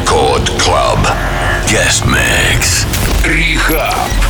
Рекорд Клаб. Guest Mix. Рихаб.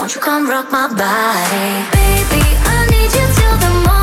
Won't you come rock my body? Baby, I need you till the morning.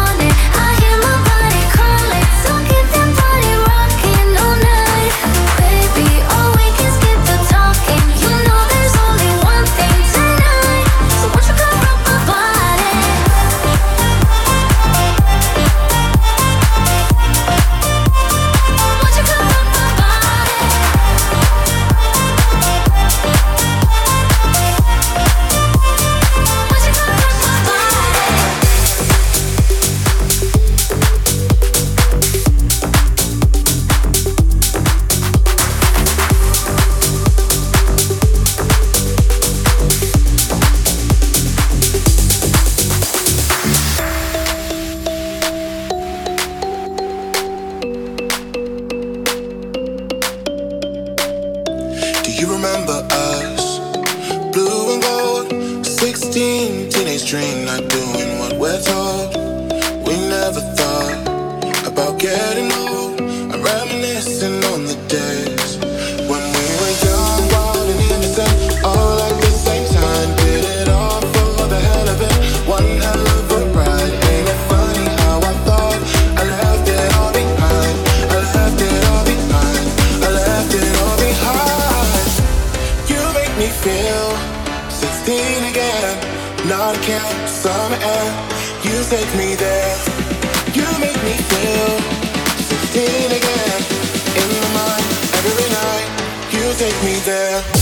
Take me there.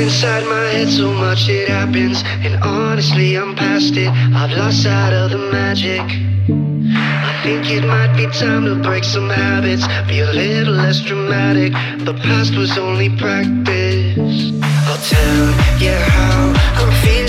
inside my head so much it happens. And honestly I'm past it, I've lost sight of the magic. I think it might be time to break some habits Be a little less dramatic, the past was only practice. I'll tell you how I'm feeling.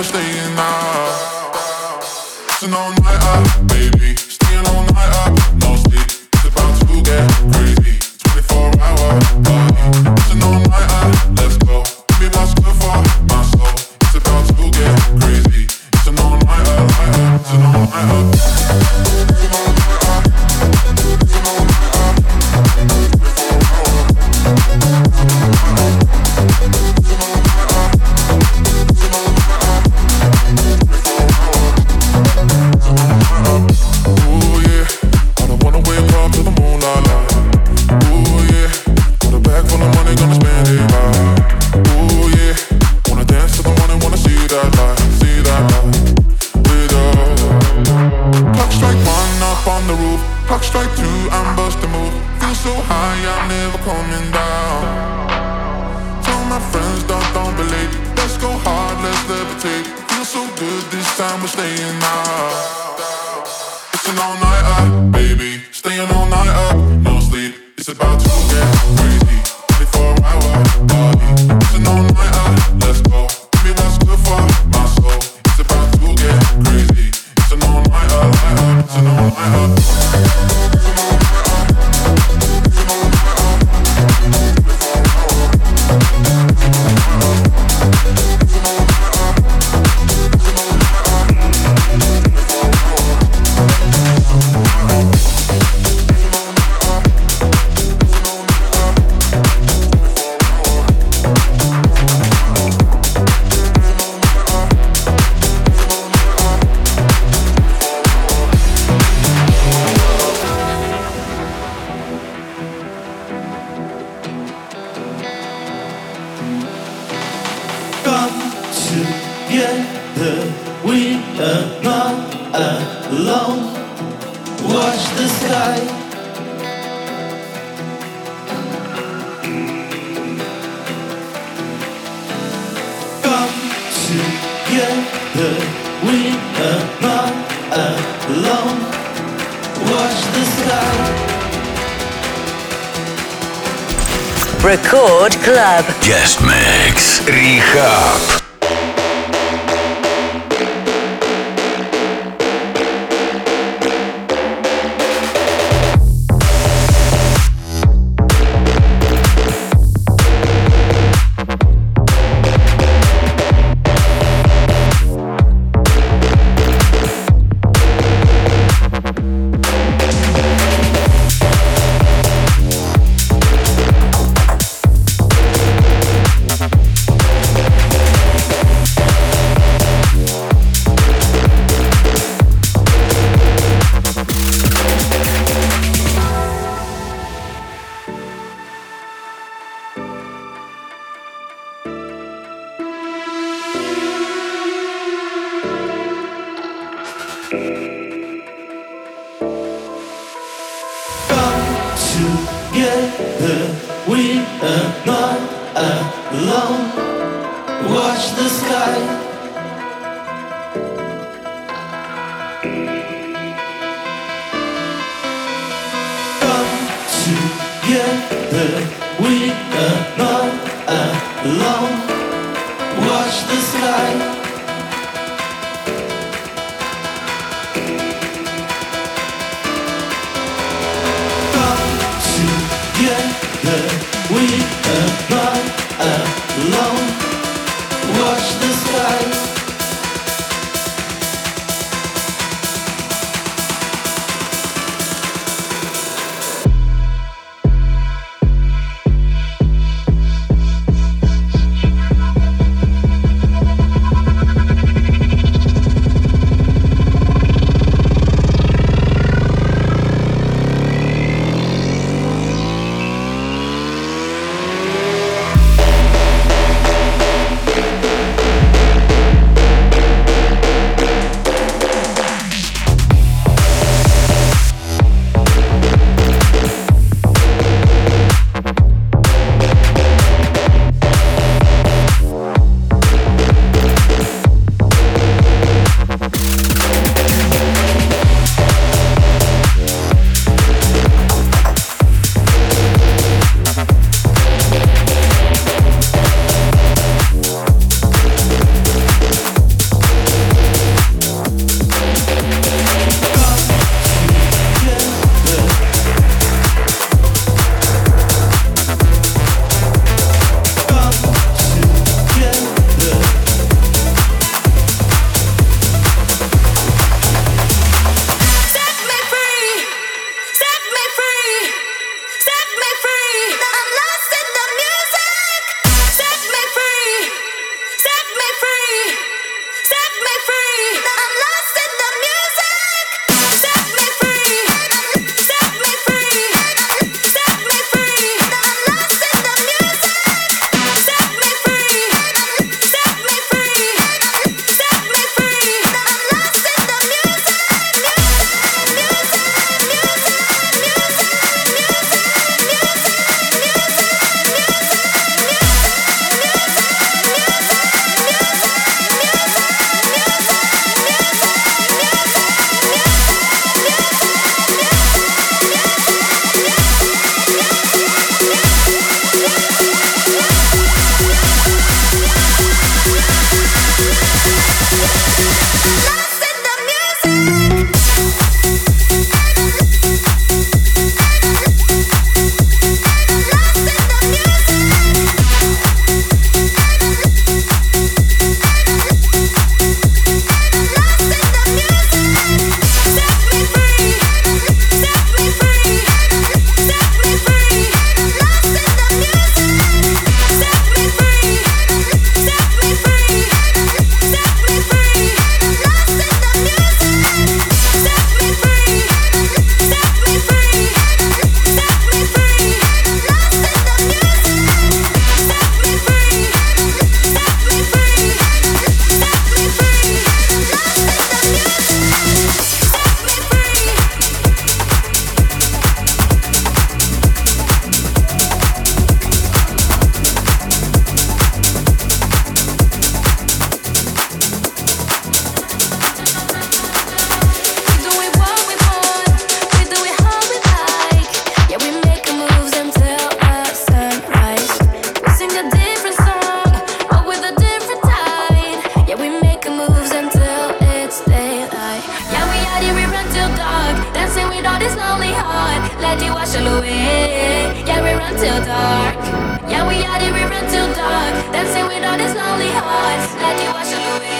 We're staying out. stay in. Guest Mix. R3HAB. this lonely heart, let it wash all away. Yeah, we run till dark. Yeah, we out the we run till dark. Dancing with all this lonely heart, let it wash all away.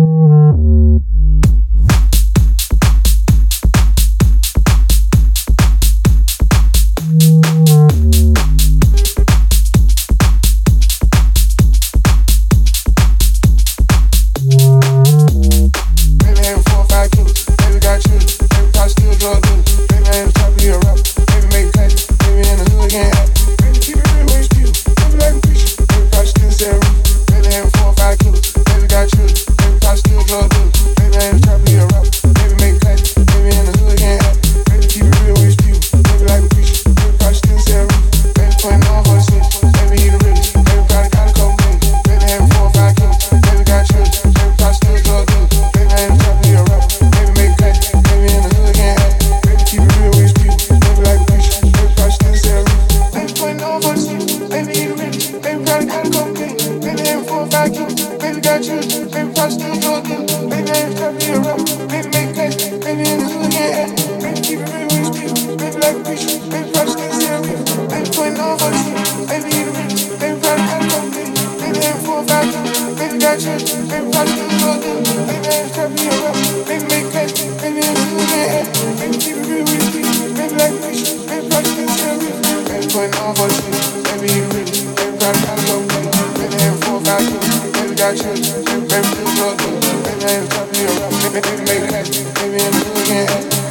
Baby, I'm looking at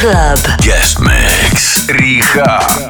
Club. Guest Mix. R3HAB.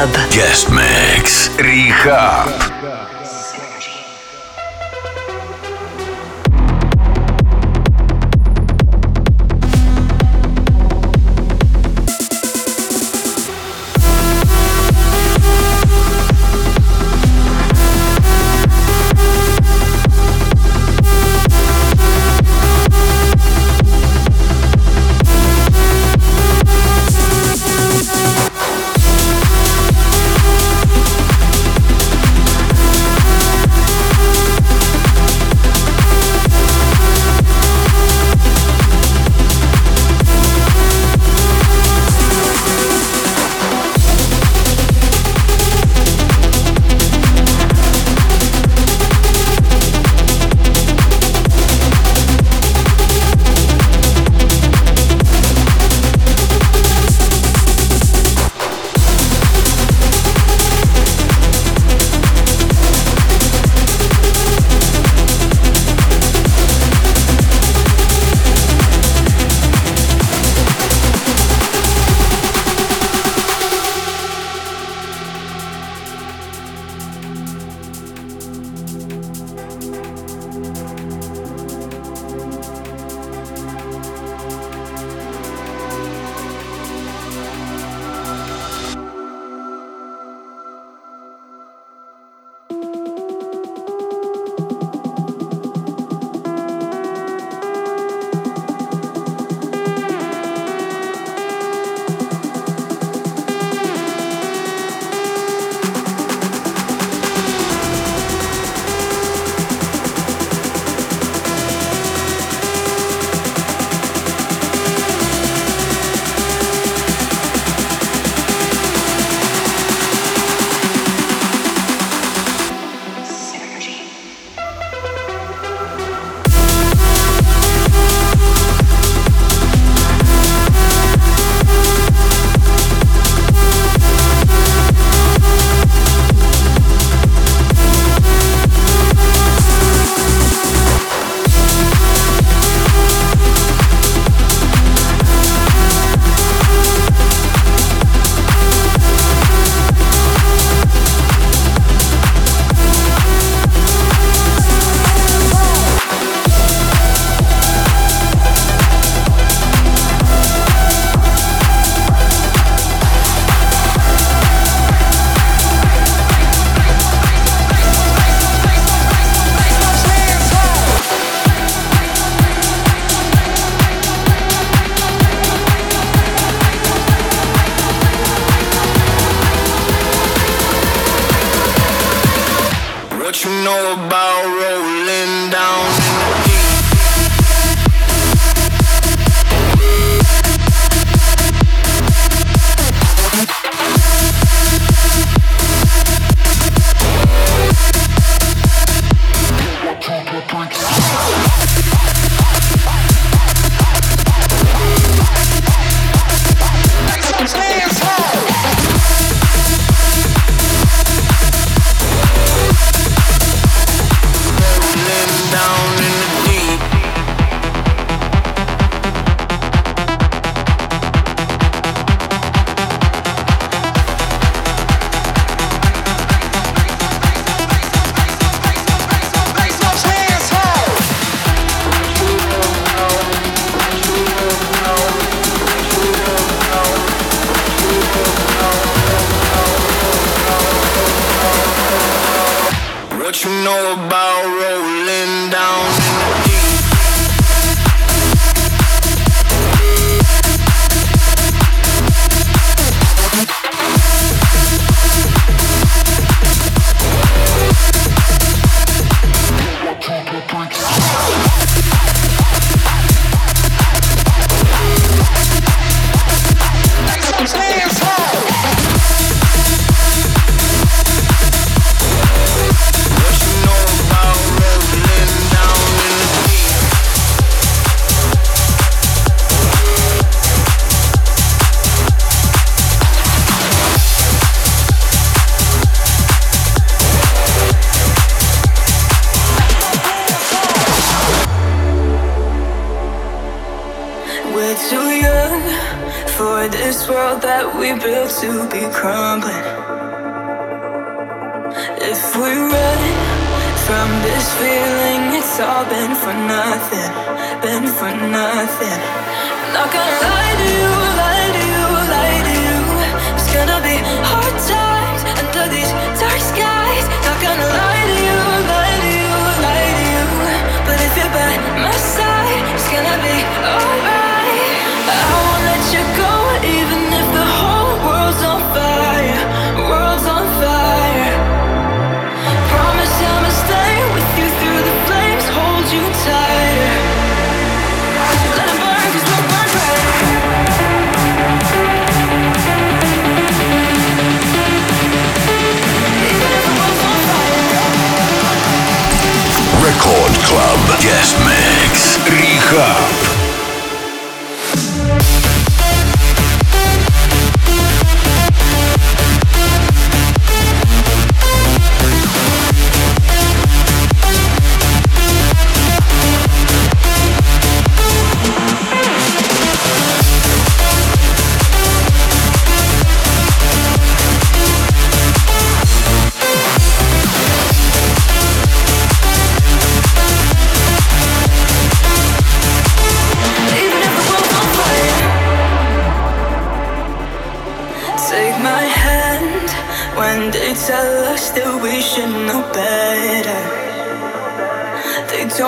Club. Guest Mix.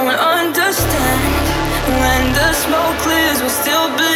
Don't understand. When the smoke clears, we'll still be.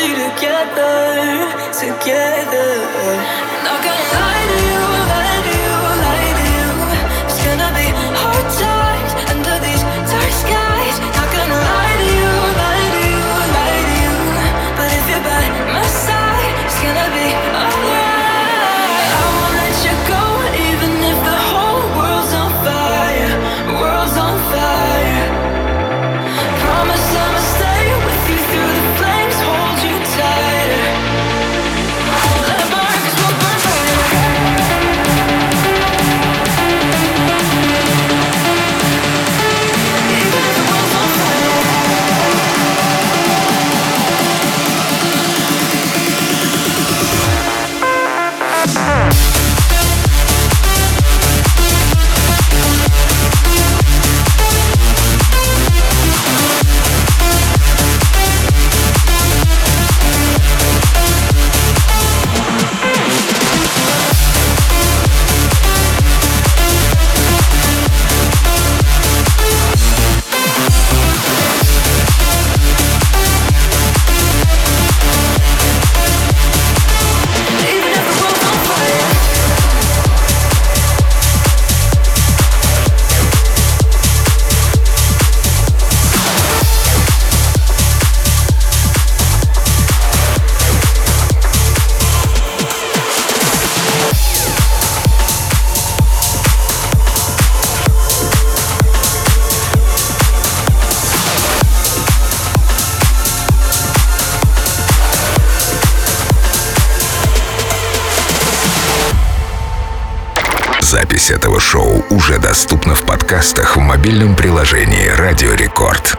запись этого шоу уже доступна в подкастах в мобильном приложении «Радио Рекорд».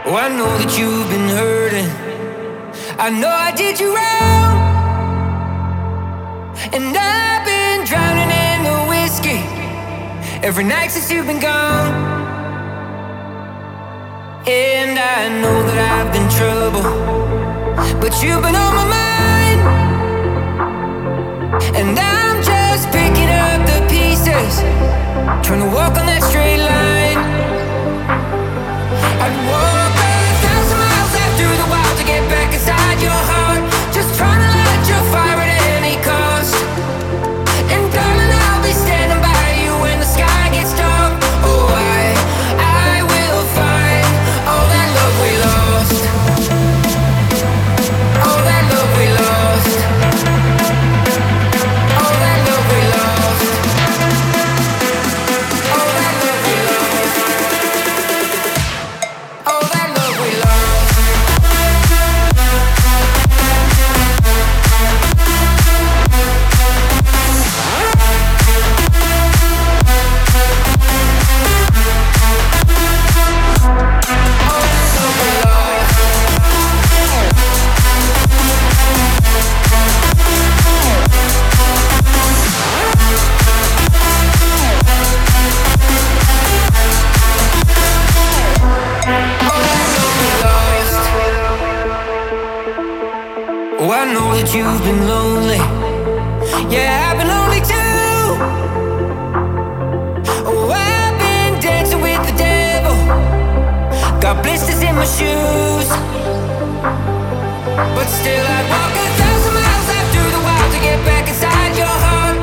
Every night since you've been gone And I know that I've been trouble But you've been on my mind And I'm just picking up the Trying to walk on that straight line. Know that you've been lonely. Yeah, I've been lonely too. Oh, I've been dancing with the devil. Got blisters in my shoes. But still, I'd walk a thousand miles out through the wild to get back inside your heart.